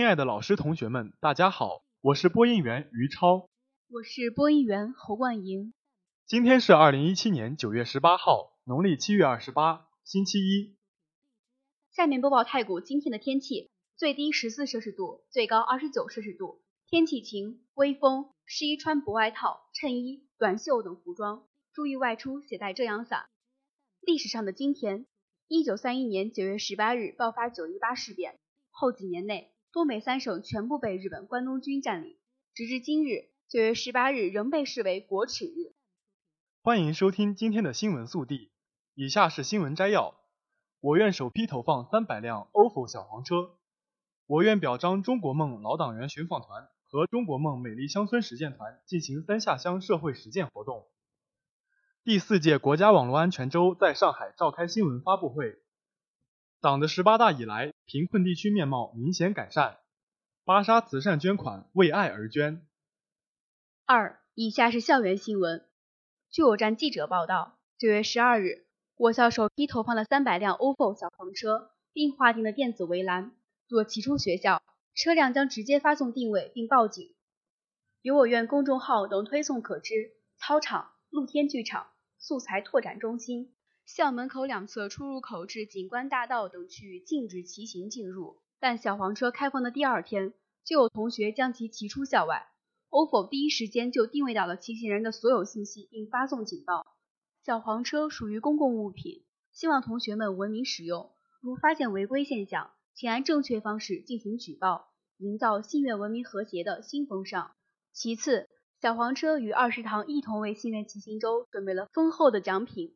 亲爱的老师、同学们，大家好，我是播音员于超，我是播音员侯冠莹。今天是二零一七年九月十八号，农历七月二十八，星期一。下面播报太谷今天的天气：最低十四摄氏度，最高二十九摄氏度，天气晴，微风，适宜穿薄外套、衬衣、短袖等服装，注意外出携带遮阳伞。历史上的今天，一九三一年九月十八日爆发九一八事变，后几年内。东北三省全部被日本关东军占领，直至今日，九月十八日仍被视为国耻日。欢迎收听今天的新闻速递，以下是新闻摘要：我院首批投放三百辆 ofo 小黄车。我院表彰中国梦老党员寻访团和中国梦美丽乡村实践团进行三下乡社会实践活动。第四届国家网络安全周在上海召开新闻发布会。党的十八大以来，贫困地区面貌明显改善。巴沙慈善捐款为爱而捐。二，以下是校园新闻。据我站记者报道，九月十二日，我校首批投放了三百辆 ofo 小黄车，并划定了电子围栏。若骑出学校，车辆将直接发送定位并报警。由我院公众号等推送可知，操场、露天剧场、素材拓展中心。校门口两侧出入口至景观大道等区域禁止骑行进入，但小黄车开放的第二天，就有同学将其骑出校外。ofo 第一时间就定位到了骑行人的所有信息，并发送警报。小黄车属于公共物品，希望同学们文明使用。如发现违规现象，请按正确方式进行举报，营造信院文明和谐的新风尚。其次，小黄车与二食堂一同为信院骑行周准备了丰厚的奖品。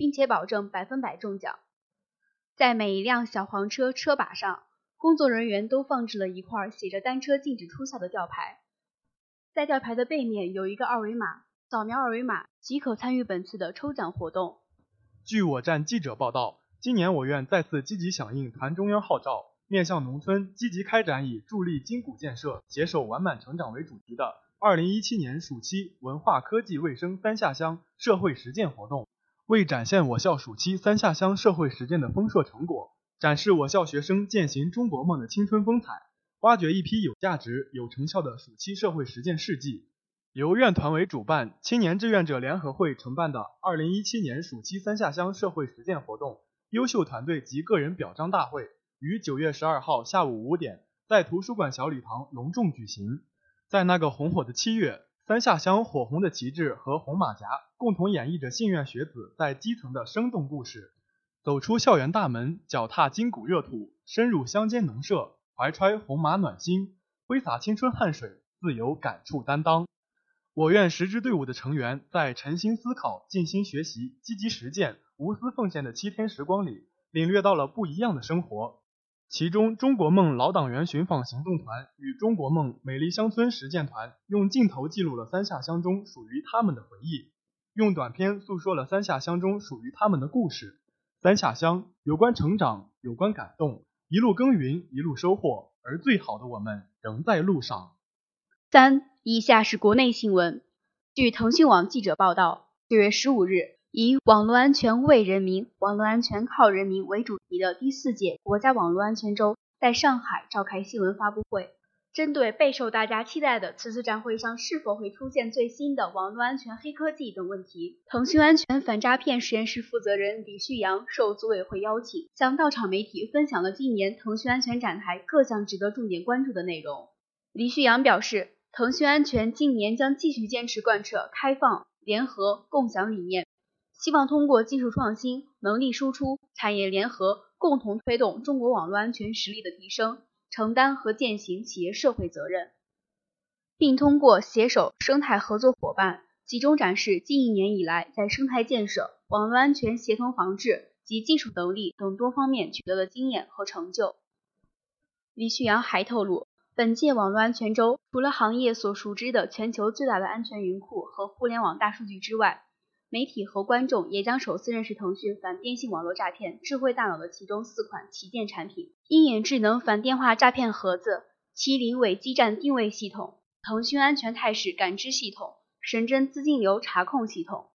并且保证百分百中奖。在每一辆小黄车车把上，工作人员都放置了一块写着“单车禁止出校”的吊牌。在吊牌的背面有一个二维码，扫描二维码即可参与本次的抽奖活动。据我站记者报道，今年我院再次积极响应团中央号召，面向农村积极开展以助力筋骨建设、携手完满成长为主题的2017年暑期文化科技卫生三下乡社会实践活动。为展现我校暑期三下乡社会实践的丰硕成果，展示我校学生践行中国梦的青春风采，挖掘一批有价值、有成效的暑期社会实践事迹，由院团委主办、青年志愿者联合会承办的2017年暑期三下乡社会实践活动优秀团队及个人表彰大会，于9月12号下午五点在图书馆小礼堂隆重举行。在那个红火的七月。三下乡火红的旗帜和红马甲，共同演绎着信院学子在基层的生动故事。走出校园大门，脚踏筋骨热土，深入乡间农舍，怀揣红马暖心，挥洒青春汗水，自有感触担当。我院十支队伍的成员在沉心思考、静心学习、积极实践、无私奉献的七天时光里，领略到了不一样的生活。其中，中国梦老党员寻访行动团与中国梦美丽乡村实践团用镜头记录了三下乡中属于他们的回忆，用短片诉说了三下乡中属于他们的故事。三下乡有关成长，有关感动，一路耕耘，一路收获，而最好的我们仍在路上。三，以下是国内新闻。据腾讯网记者报道，九月十五日。以“网络安全为人民，网络安全靠人民”为主题的第四届国家网络安全周在上海召开新闻发布会。针对备受大家期待的此次展会上是否会出现最新的网络安全黑科技等问题，腾讯安全反诈骗实验室负责人李旭阳受组委会邀请，向到场媒体分享了今年腾讯安全展台各项值得重点关注的内容。李旭阳表示，腾讯安全今年将继续坚持贯彻开放、联合、共享理念。希望通过技术创新、能力输出、产业联合，共同推动中国网络安全实力的提升，承担和践行企业社会责任，并通过携手生态合作伙伴，集中展示近一年以来在生态建设、网络安全协同防治及技术能力等多方面取得的经验和成就。李旭阳还透露，本届网络安全周除了行业所熟知的全球最大的安全云库和互联网大数据之外，媒体和观众也将首次认识腾讯反电信网络诈骗智慧大脑的其中四款旗舰产品：鹰眼智能反电话诈骗盒子、麒麟伪基站定位系统、腾讯安全态势感知系统、神针资金流查控系统。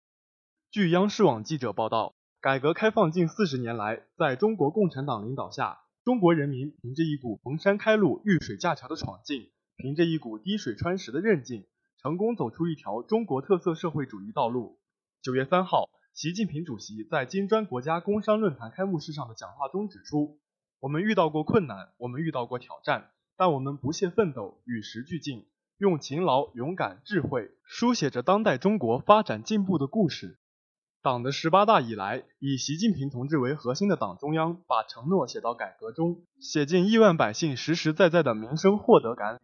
据央视网记者报道，改革开放近四十年来，在中国共产党领导下，中国人民凭着一股逢山开路、遇水架桥的闯劲，凭着一股滴水穿石的韧劲，成功走出一条中国特色社会主义道路。九月三号，习近平主席在金砖国家工商论坛开幕式上的讲话中指出：“我们遇到过困难，我们遇到过挑战，但我们不懈奋斗，与时俱进，用勤劳、勇敢、智慧，书写着当代中国发展进步的故事。”党的十八大以来，以习近平同志为核心的党中央，把承诺写到改革中，写进亿万百姓实实在在的民生获得感里。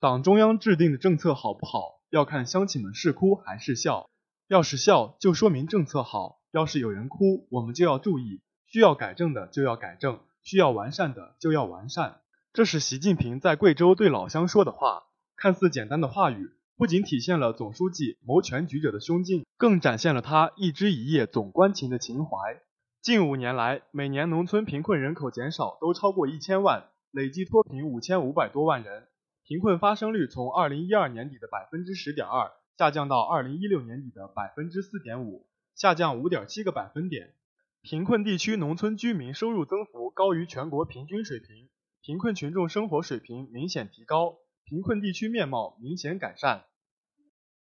党中央制定的政策好不好，要看乡亲们是哭还是笑。要是笑，就说明政策好；要是有人哭，我们就要注意，需要改正的就要改正，需要完善的就要完善。这是习近平在贵州对老乡说的话。看似简单的话语，不仅体现了总书记谋全局者的胸襟，更展现了他一枝一叶总关情的情怀。近五年来，每年农村贫困人口减少都超过一千万，累计脱贫五千五百多万人，贫困发生率从二零一二年底的百分之十点二。下降到二零一六年底的百分之四点五，下降五点七个百分点。贫困地区农村居民收入增幅高于全国平均水平，贫困群众生活水平明显提高，贫困地区面貌明显改善。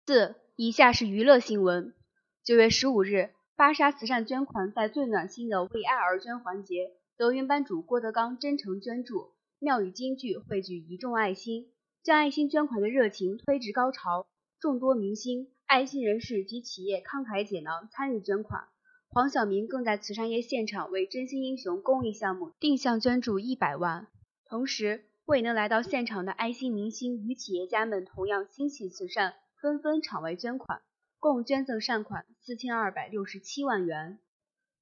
四，以下是娱乐新闻。九月十五日，芭莎慈善捐款在最暖心的为爱而捐环节，德云班主郭德纲真诚捐助，妙语金句汇聚一众爱心，将爱心捐款的热情推至高潮。众多明星、爱心人士及企业慷慨解囊参与捐款，黄晓明更在慈善夜现场为真心英雄公益项目定向捐助一百万。同时，未能来到现场的爱心明星与企业家们同样心系慈善，纷纷场外捐款，共捐赠善款四千二百六十七万元。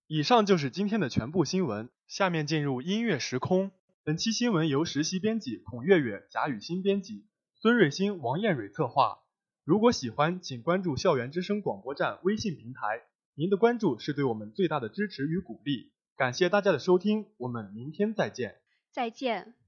以上就是今天的全部新闻，下面进入音乐时空。本期新闻由实习编辑孔月月、贾雨欣编辑，孙瑞欣、王艳蕊策划。如果喜欢，请关注校园之声广播站微信平台。您的关注是对我们最大的支持与鼓励。感谢大家的收听，我们明天再见。再见。